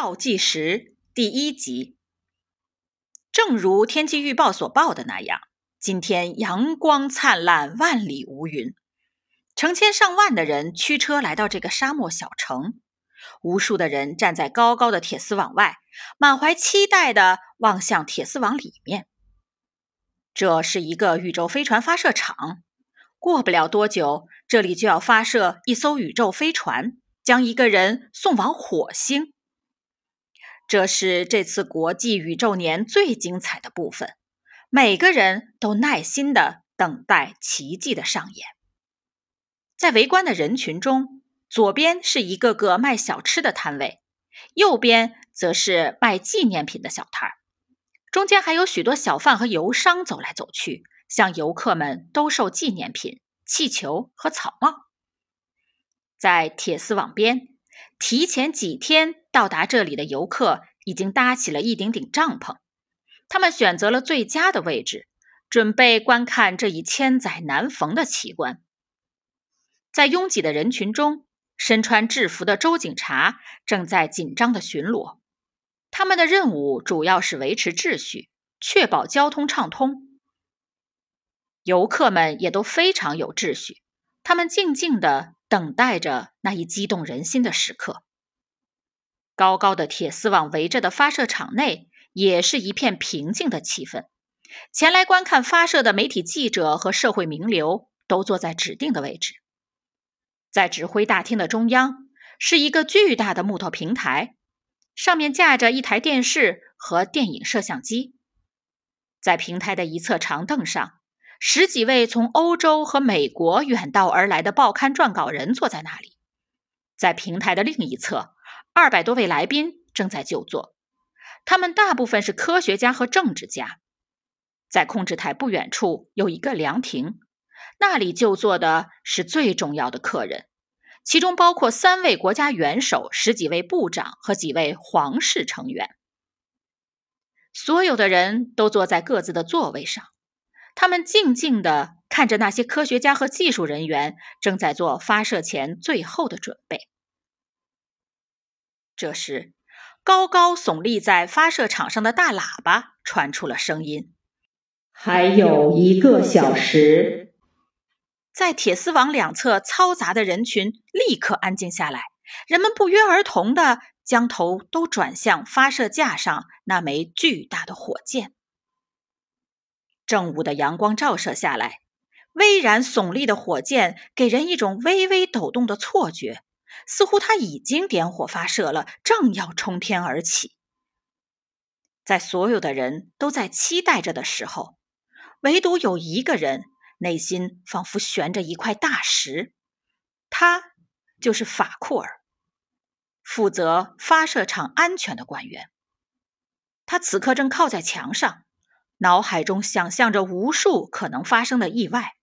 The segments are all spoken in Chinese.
倒计时第一集。正如天气预报所报的那样，今天阳光灿烂，万里无云。成千上万的人驱车来到这个沙漠小城，无数的人站在高高的铁丝网外，满怀期待地望向铁丝网里面。这是一个宇宙飞船发射场，过不了多久，这里就要发射一艘宇宙飞船，将一个人送往火星。这是这次国际宇宙年最精彩的部分，每个人都耐心的等待奇迹的上演。在围观的人群中，左边是一个个卖小吃的摊位，右边则是卖纪念品的小摊儿，中间还有许多小贩和游商走来走去，向游客们兜售纪念品、气球和草帽。在铁丝网边。提前几天到达这里的游客已经搭起了一顶顶帐篷，他们选择了最佳的位置，准备观看这一千载难逢的奇观。在拥挤的人群中，身穿制服的州警察正在紧张的巡逻，他们的任务主要是维持秩序，确保交通畅通。游客们也都非常有秩序，他们静静的。等待着那一激动人心的时刻。高高的铁丝网围着的发射场内也是一片平静的气氛。前来观看发射的媒体记者和社会名流都坐在指定的位置。在指挥大厅的中央是一个巨大的木头平台，上面架着一台电视和电影摄像机。在平台的一侧长凳上。十几位从欧洲和美国远道而来的报刊撰稿人坐在那里，在平台的另一侧，二百多位来宾正在就坐，他们大部分是科学家和政治家。在控制台不远处有一个凉亭，那里就坐的是最重要的客人，其中包括三位国家元首、十几位部长和几位皇室成员。所有的人都坐在各自的座位上。他们静静地看着那些科学家和技术人员正在做发射前最后的准备。这时，高高耸立在发射场上的大喇叭传出了声音：“还有一个小时。”在铁丝网两侧嘈杂的人群立刻安静下来，人们不约而同的将头都转向发射架上那枚巨大的火箭。正午的阳光照射下来，巍然耸立的火箭给人一种微微抖动的错觉，似乎他已经点火发射了，正要冲天而起。在所有的人都在期待着的时候，唯独有一个人内心仿佛悬着一块大石，他就是法库尔，负责发射场安全的官员。他此刻正靠在墙上。脑海中想象着无数可能发生的意外。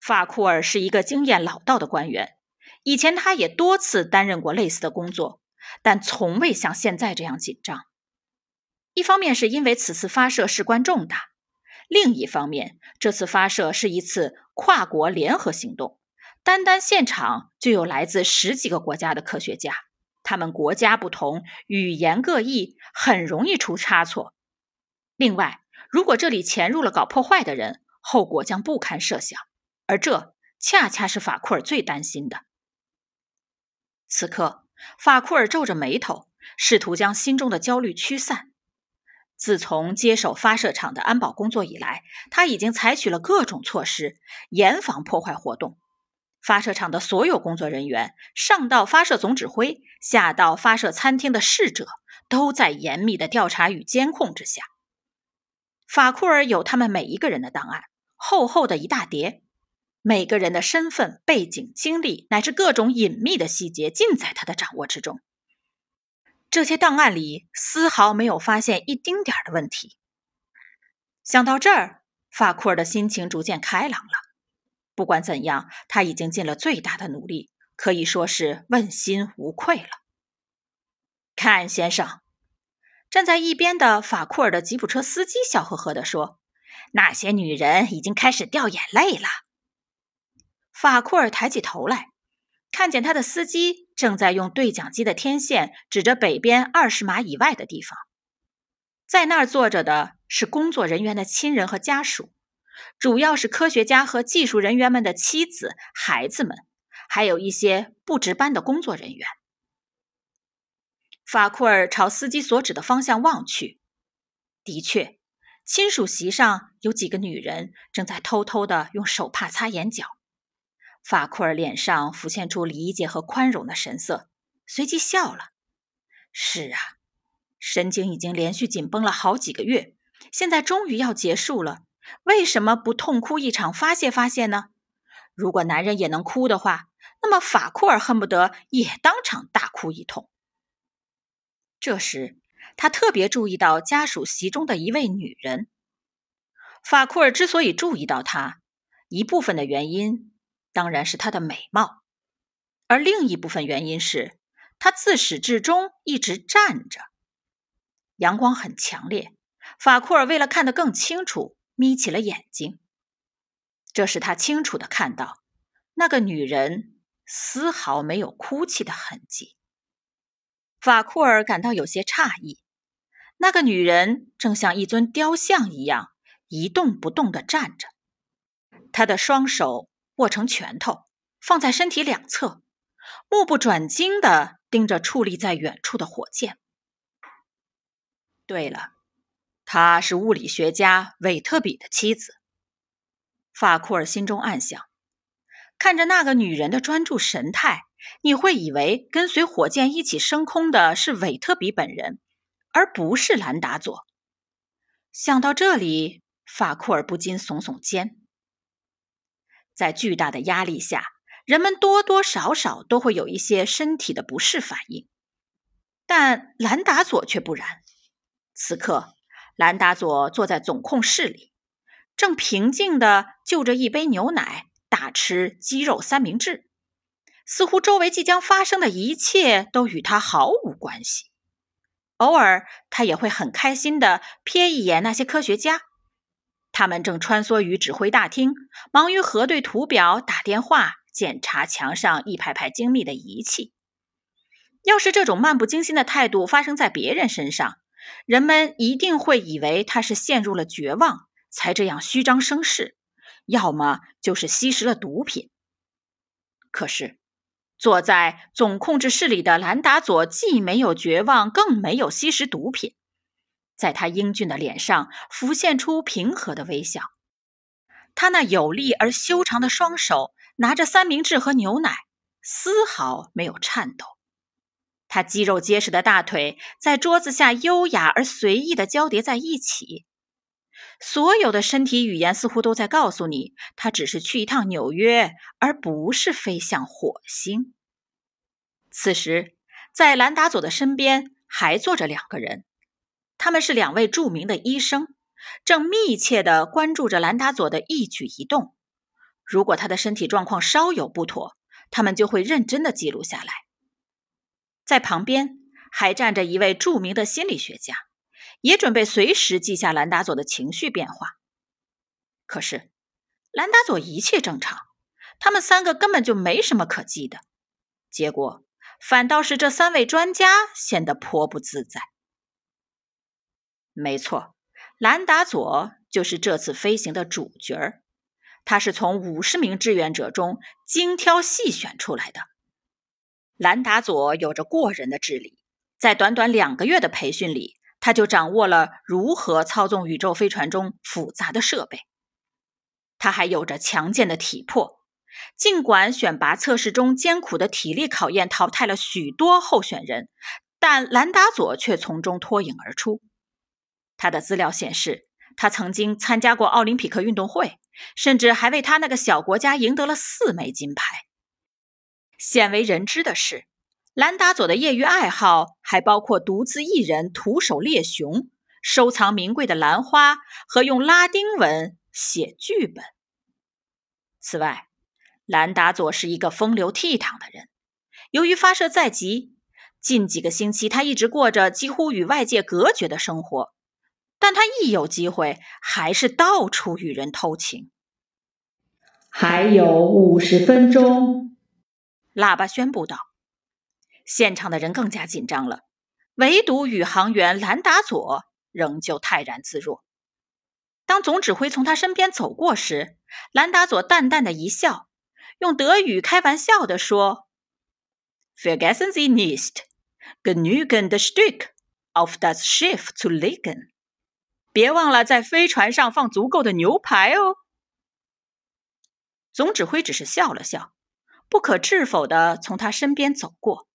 法库尔是一个经验老道的官员，以前他也多次担任过类似的工作，但从未像现在这样紧张。一方面是因为此次发射事关重大，另一方面，这次发射是一次跨国联合行动，单单现场就有来自十几个国家的科学家，他们国家不同，语言各异，很容易出差错。另外，如果这里潜入了搞破坏的人，后果将不堪设想，而这恰恰是法库尔最担心的。此刻，法库尔皱着眉头，试图将心中的焦虑驱散。自从接手发射场的安保工作以来，他已经采取了各种措施，严防破坏活动。发射场的所有工作人员，上到发射总指挥，下到发射餐厅的侍者，都在严密的调查与监控之下。法库尔有他们每一个人的档案，厚厚的一大叠，每个人的身份、背景、经历，乃至各种隐秘的细节，尽在他的掌握之中。这些档案里丝毫没有发现一丁点儿的问题。想到这儿，法库尔的心情逐渐开朗了。不管怎样，他已经尽了最大的努力，可以说是问心无愧了。看，先生。站在一边的法库尔的吉普车司机笑呵呵地说：“那些女人已经开始掉眼泪了。”法库尔抬起头来，看见他的司机正在用对讲机的天线指着北边二十码以外的地方，在那儿坐着的是工作人员的亲人和家属，主要是科学家和技术人员们的妻子、孩子们，还有一些不值班的工作人员。法库尔朝司机所指的方向望去，的确，亲属席上有几个女人正在偷偷的用手帕擦眼角。法库尔脸上浮现出理解和宽容的神色，随即笑了。是啊，神经已经连续紧绷了好几个月，现在终于要结束了，为什么不痛哭一场发泄发泄呢？如果男人也能哭的话，那么法库尔恨不得也当场大哭一通。这时，他特别注意到家属席中的一位女人。法库尔之所以注意到她，一部分的原因。当然是她的美貌，而另一部分原因是她自始至终一直站着。阳光很强烈，法库尔为了看得更清楚，眯起了眼睛。这使他清楚的看到，那个女人丝毫没有哭泣的痕迹。法库尔感到有些诧异，那个女人正像一尊雕像一样一动不动的站着，她的双手。握成拳头，放在身体两侧，目不转睛地盯着矗立在远处的火箭。对了，她是物理学家韦特比的妻子。法库尔心中暗想：看着那个女人的专注神态，你会以为跟随火箭一起升空的是韦特比本人，而不是兰达佐。想到这里，法库尔不禁耸耸肩。在巨大的压力下，人们多多少少都会有一些身体的不适反应，但兰达佐却不然。此刻，兰达佐坐在总控室里，正平静地就着一杯牛奶大吃鸡肉三明治，似乎周围即将发生的一切都与他毫无关系。偶尔，他也会很开心地瞥一眼那些科学家。他们正穿梭于指挥大厅，忙于核对图表、打电话、检查墙上一排排精密的仪器。要是这种漫不经心的态度发生在别人身上，人们一定会以为他是陷入了绝望才这样虚张声势，要么就是吸食了毒品。可是，坐在总控制室里的兰达佐既没有绝望，更没有吸食毒品。在他英俊的脸上浮现出平和的微笑，他那有力而修长的双手拿着三明治和牛奶，丝毫没有颤抖。他肌肉结实的大腿在桌子下优雅而随意地交叠在一起，所有的身体语言似乎都在告诉你，他只是去一趟纽约，而不是飞向火星。此时，在兰达佐的身边还坐着两个人。他们是两位著名的医生，正密切地关注着兰达佐的一举一动。如果他的身体状况稍有不妥，他们就会认真地记录下来。在旁边还站着一位著名的心理学家，也准备随时记下兰达佐的情绪变化。可是，兰达佐一切正常，他们三个根本就没什么可记的。结果，反倒是这三位专家显得颇不自在。没错，兰达佐就是这次飞行的主角儿。他是从五十名志愿者中精挑细选出来的。兰达佐有着过人的智力，在短短两个月的培训里，他就掌握了如何操纵宇宙飞船中复杂的设备。他还有着强健的体魄，尽管选拔测试中艰苦的体力考验淘汰了许多候选人，但兰达佐却从中脱颖而出。他的资料显示，他曾经参加过奥林匹克运动会，甚至还为他那个小国家赢得了四枚金牌。鲜为人知的是，兰达佐的业余爱好还包括独自一人徒手猎熊、收藏名贵的兰花和用拉丁文写剧本。此外，兰达佐是一个风流倜傥的人。由于发射在即，近几个星期他一直过着几乎与外界隔绝的生活。但他一有机会，还是到处与人偷情。还有五十分钟。喇叭宣布道。现场的人更加紧张了，唯独宇航员兰达佐仍旧泰然自若。当总指挥从他身边走过时，兰达佐淡淡的一笑，用德语开玩笑地说：“Vergessen Sie nicht, genügend Stück auf das Schiff zu legen。”别忘了在飞船上放足够的牛排哦。总指挥只是笑了笑，不可置否地从他身边走过。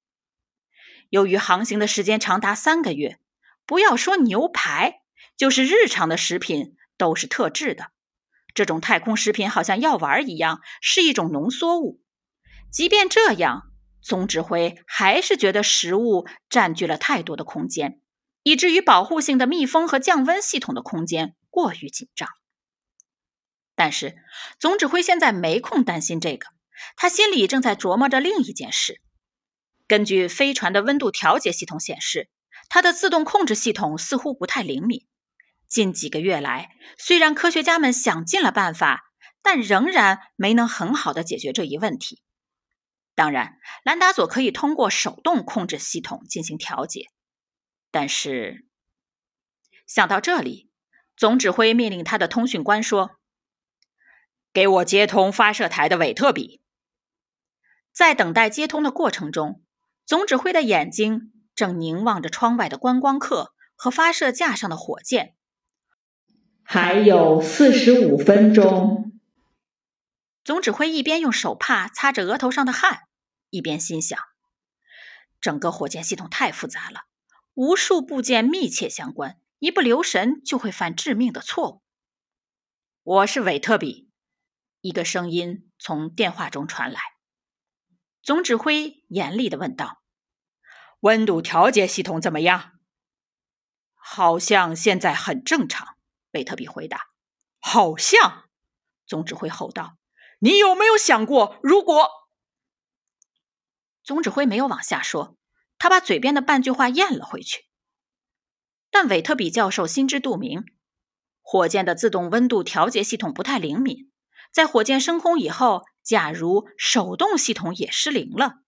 由于航行的时间长达三个月，不要说牛排，就是日常的食品都是特制的。这种太空食品好像药丸一样，是一种浓缩物。即便这样，总指挥还是觉得食物占据了太多的空间，以至于保护性的密封和降温系统的空间过于紧张。但是，总指挥现在没空担心这个，他心里正在琢磨着另一件事。根据飞船的温度调节系统显示，它的自动控制系统似乎不太灵敏。近几个月来，虽然科学家们想尽了办法，但仍然没能很好的解决这一问题。当然，兰达佐可以通过手动控制系统进行调节，但是想到这里，总指挥命令他的通讯官说：“给我接通发射台的韦特比。”在等待接通的过程中。总指挥的眼睛正凝望着窗外的观光客和发射架上的火箭。还有四十五分钟。总指挥一边用手帕擦着额头上的汗，一边心想：整个火箭系统太复杂了，无数部件密切相关，一不留神就会犯致命的错误。我是韦特比，一个声音从电话中传来。总指挥严厉地问道：“温度调节系统怎么样？”“好像现在很正常。”韦特比回答。“好像！”总指挥吼道，“你有没有想过，如果……”总指挥没有往下说，他把嘴边的半句话咽了回去。但韦特比教授心知肚明，火箭的自动温度调节系统不太灵敏，在火箭升空以后。假如手动系统也失灵了，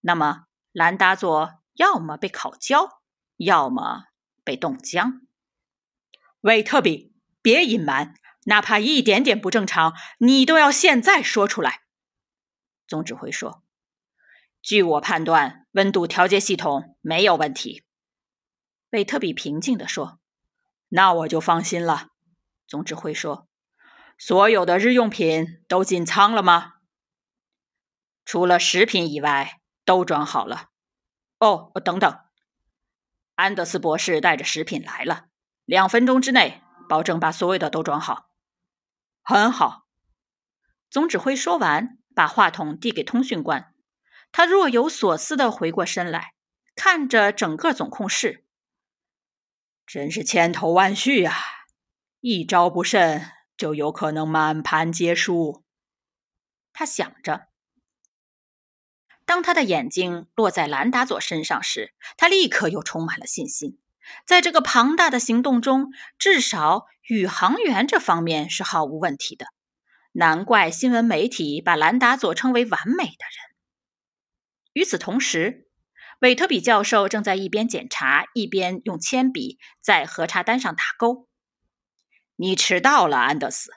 那么兰达佐要么被烤焦，要么被冻僵。韦特比，别隐瞒，哪怕一点点不正常，你都要现在说出来。总指挥说：“据我判断，温度调节系统没有问题。”韦特比平静地说：“那我就放心了。”总指挥说：“所有的日用品都进仓了吗？”除了食品以外，都装好了。哦，等等，安德斯博士带着食品来了。两分钟之内，保证把所有的都装好。很好。总指挥说完，把话筒递给通讯官。他若有所思地回过身来，看着整个总控室。真是千头万绪啊！一招不慎，就有可能满盘皆输。他想着。当他的眼睛落在兰达佐身上时，他立刻又充满了信心。在这个庞大的行动中，至少宇航员这方面是毫无问题的。难怪新闻媒体把兰达佐称为完美的人。与此同时，韦特比教授正在一边检查，一边用铅笔在核查单上打勾。“你迟到了，安德斯。”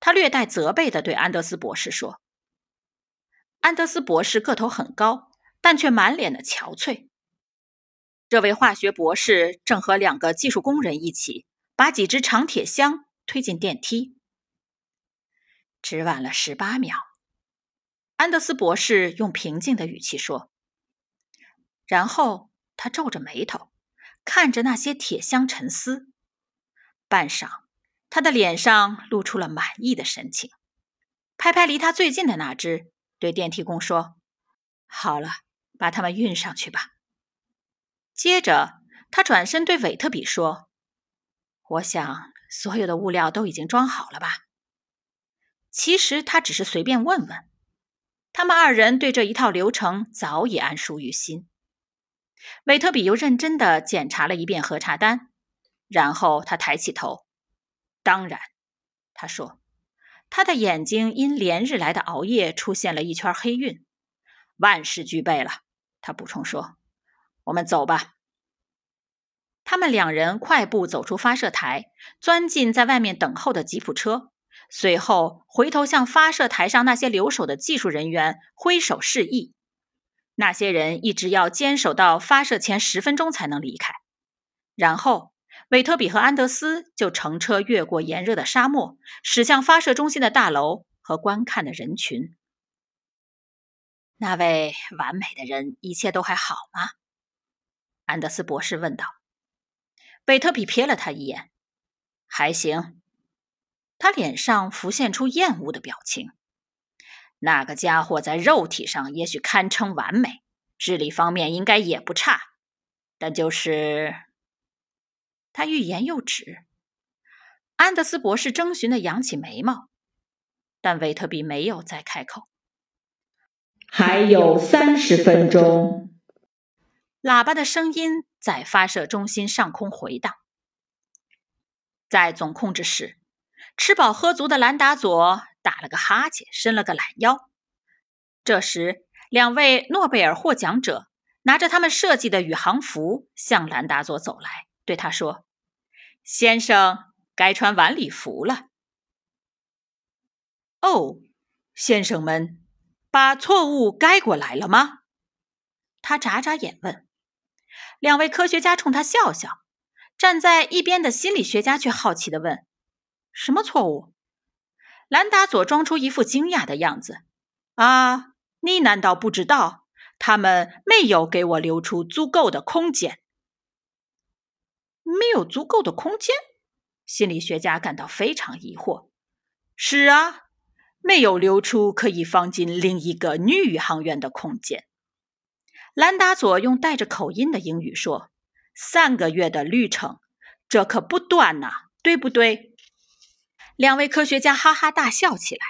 他略带责备地对安德斯博士说。安德斯博士个头很高，但却满脸的憔悴。这位化学博士正和两个技术工人一起把几只长铁箱推进电梯。只晚了十八秒，安德斯博士用平静的语气说。然后他皱着眉头，看着那些铁箱沉思。半晌，他的脸上露出了满意的神情，拍拍离他最近的那只。对电梯工说：“好了，把他们运上去吧。”接着，他转身对韦特比说：“我想所有的物料都已经装好了吧？”其实他只是随便问问。他们二人对这一套流程早已谙熟于心。韦特比又认真的检查了一遍核查单，然后他抬起头：“当然。”他说。他的眼睛因连日来的熬夜出现了一圈黑晕，万事俱备了。他补充说：“我们走吧。”他们两人快步走出发射台，钻进在外面等候的吉普车，随后回头向发射台上那些留守的技术人员挥手示意。那些人一直要坚守到发射前十分钟才能离开。然后，韦特比和安德斯就乘车越过炎热的沙漠，驶向发射中心的大楼和观看的人群。那位完美的人，一切都还好吗？安德斯博士问道。韦特比瞥了他一眼，还行。他脸上浮现出厌恶的表情。那个家伙在肉体上也许堪称完美，智力方面应该也不差，但就是……他欲言又止。安德斯博士征询的扬起眉毛，但维特比没有再开口。还有三十分钟。喇叭的声音在发射中心上空回荡。在总控制室，吃饱喝足的兰达佐打了个哈欠，伸了个懒腰。这时，两位诺贝尔获奖者拿着他们设计的宇航服向兰达佐走来，对他说：“先生，该穿晚礼服了。”哦，先生们。把错误改过来了吗？他眨眨眼问。两位科学家冲他笑笑。站在一边的心理学家却好奇地问：“什么错误？”兰达佐装出一副惊讶的样子：“啊，你难道不知道？他们没有给我留出足够的空间。没有足够的空间？”心理学家感到非常疑惑。“是啊。”没有留出可以放进另一个女宇航员的空间。兰达佐用带着口音的英语说：“三个月的旅程，这可不短呐，对不对？”两位科学家哈哈大笑起来，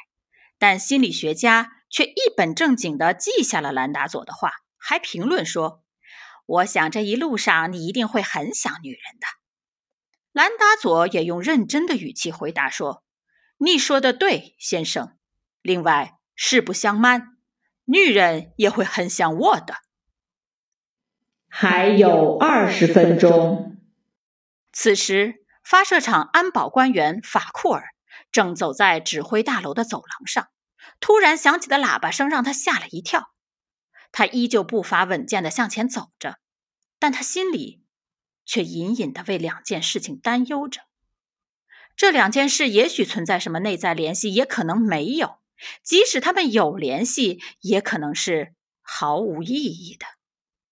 但心理学家却一本正经地记下了兰达佐的话，还评论说：“我想这一路上你一定会很想女人的。”兰达佐也用认真的语气回答说：“你说的对，先生。”另外，实不相瞒，女人也会很想我的。还有二十分钟。此时，发射场安保官员法库尔正走在指挥大楼的走廊上，突然响起的喇叭声让他吓了一跳。他依旧步伐稳健地向前走着，但他心里却隐隐地为两件事情担忧着。这两件事也许存在什么内在联系，也可能没有。即使他们有联系，也可能是毫无意义的。